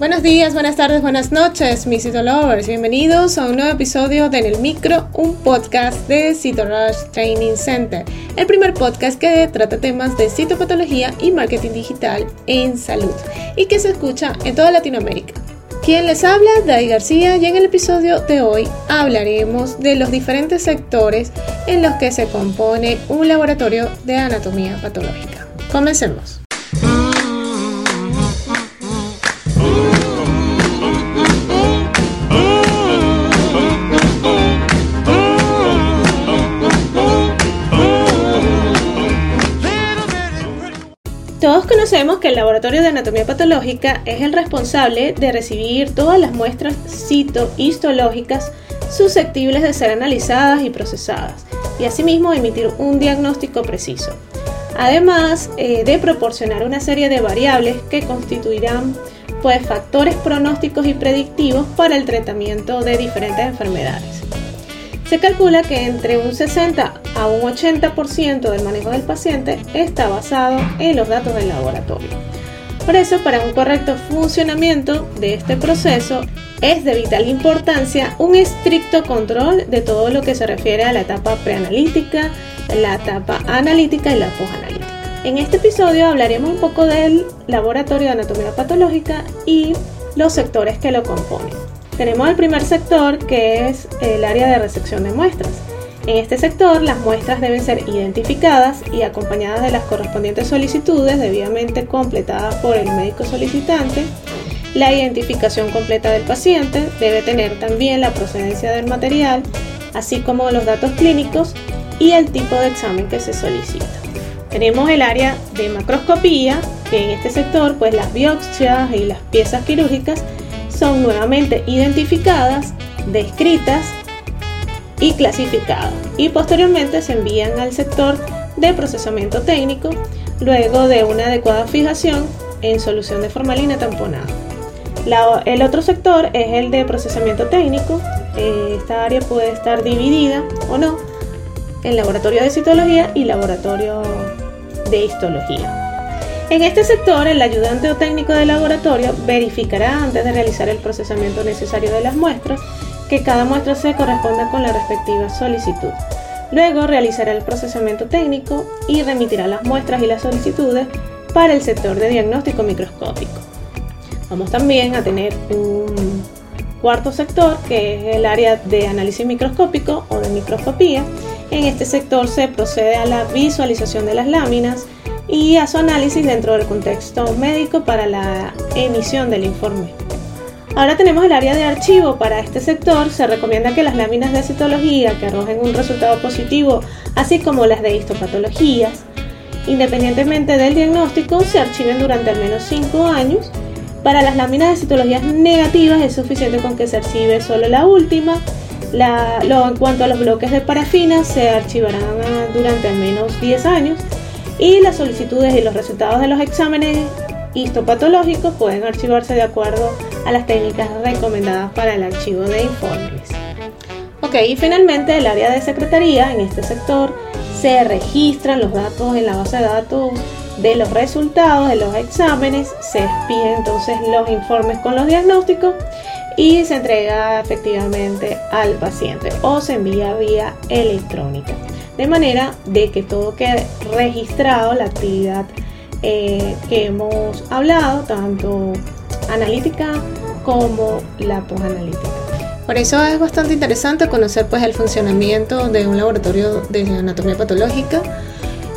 Buenos días, buenas tardes, buenas noches, mis Citolovers. Bienvenidos a un nuevo episodio de En el Micro, un podcast de CitoRush Training Center, el primer podcast que trata temas de citopatología y marketing digital en salud y que se escucha en toda Latinoamérica. Quien les habla, Dai García, y en el episodio de hoy hablaremos de los diferentes sectores en los que se compone un laboratorio de anatomía patológica. Comencemos. Todos conocemos que el laboratorio de anatomía patológica es el responsable de recibir todas las muestras citohistológicas susceptibles de ser analizadas y procesadas y asimismo emitir un diagnóstico preciso. Además eh, de proporcionar una serie de variables que constituirán pues, factores pronósticos y predictivos para el tratamiento de diferentes enfermedades. Se calcula que entre un 60 a un 80% del manejo del paciente está basado en los datos del laboratorio. Por eso, para un correcto funcionamiento de este proceso, es de vital importancia un estricto control de todo lo que se refiere a la etapa preanalítica, la etapa analítica y la posanalítica. En este episodio hablaremos un poco del laboratorio de anatomía patológica y los sectores que lo componen. Tenemos el primer sector que es el área de resección de muestras. En este sector las muestras deben ser identificadas y acompañadas de las correspondientes solicitudes debidamente completadas por el médico solicitante. La identificación completa del paciente debe tener también la procedencia del material, así como los datos clínicos y el tipo de examen que se solicita. Tenemos el área de macroscopía, que en este sector pues las biopsias y las piezas quirúrgicas son nuevamente identificadas, descritas y clasificadas y posteriormente se envían al sector de procesamiento técnico luego de una adecuada fijación en solución de formalina tamponada. el otro sector es el de procesamiento técnico. Esta área puede estar dividida o no en laboratorio de citología y laboratorio de histología. En este sector, el ayudante o técnico de laboratorio verificará antes de realizar el procesamiento necesario de las muestras que cada muestra se corresponda con la respectiva solicitud. Luego realizará el procesamiento técnico y remitirá las muestras y las solicitudes para el sector de diagnóstico microscópico. Vamos también a tener un cuarto sector que es el área de análisis microscópico o de microscopía. En este sector se procede a la visualización de las láminas, y a su análisis dentro del contexto médico para la emisión del informe. Ahora tenemos el área de archivo. Para este sector se recomienda que las láminas de citología que arrojen un resultado positivo, así como las de histopatologías, independientemente del diagnóstico, se archiven durante al menos 5 años. Para las láminas de citologías negativas es suficiente con que se archive solo la última. en cuanto a los bloques de parafina, se archivarán durante al menos 10 años y las solicitudes y los resultados de los exámenes histopatológicos pueden archivarse de acuerdo a las técnicas recomendadas para el archivo de informes. Ok, y finalmente el área de secretaría en este sector se registran los datos en la base de datos de los resultados de los exámenes, se expiden entonces los informes con los diagnósticos y se entrega efectivamente al paciente o se envía vía electrónica de manera de que todo quede registrado, la actividad eh, que hemos hablado, tanto analítica como la posanalítica. Por eso es bastante interesante conocer pues el funcionamiento de un laboratorio de anatomía patológica.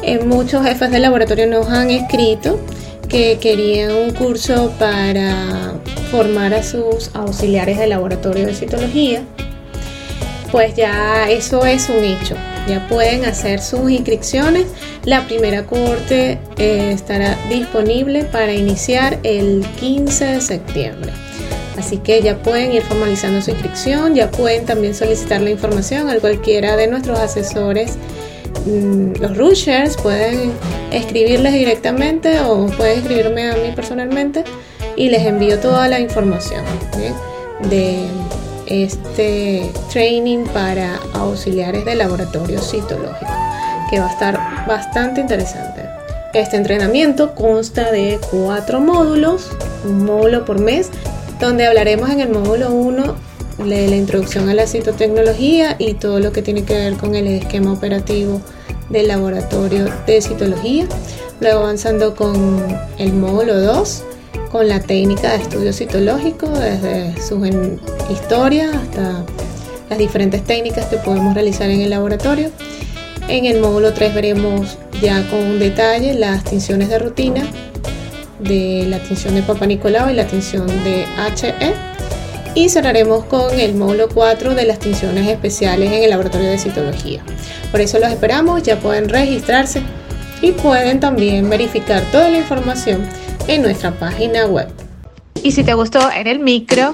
Eh, muchos jefes de laboratorio nos han escrito que querían un curso para formar a sus auxiliares de laboratorio de citología. Pues ya eso es un hecho ya pueden hacer sus inscripciones. La primera corte eh, estará disponible para iniciar el 15 de septiembre. Así que ya pueden ir formalizando su inscripción, ya pueden también solicitar la información a cualquiera de nuestros asesores. Mm, los rushers pueden escribirles directamente o pueden escribirme a mí personalmente y les envío toda la información de este training para auxiliares de laboratorio citológico, que va a estar bastante interesante. Este entrenamiento consta de cuatro módulos, un módulo por mes, donde hablaremos en el módulo 1 de la introducción a la citotecnología y todo lo que tiene que ver con el esquema operativo del laboratorio de citología. Luego avanzando con el módulo 2, con la técnica de estudio citológico, desde su historia hasta las diferentes técnicas que podemos realizar en el laboratorio. En el módulo 3 veremos ya con detalle las tinciones de rutina de la tinción de Papa Nicolau y la tinción de HE. Y cerraremos con el módulo 4 de las tinciones especiales en el laboratorio de citología. Por eso los esperamos, ya pueden registrarse y pueden también verificar toda la información en nuestra página web. Y si te gustó en el micro,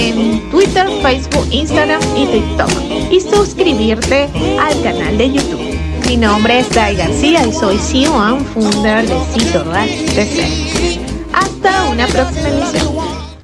en Twitter, Facebook, Instagram y TikTok y suscribirte al canal de YouTube. Mi nombre es Dai García y soy CEO and founder de Cito Hasta una próxima emisión.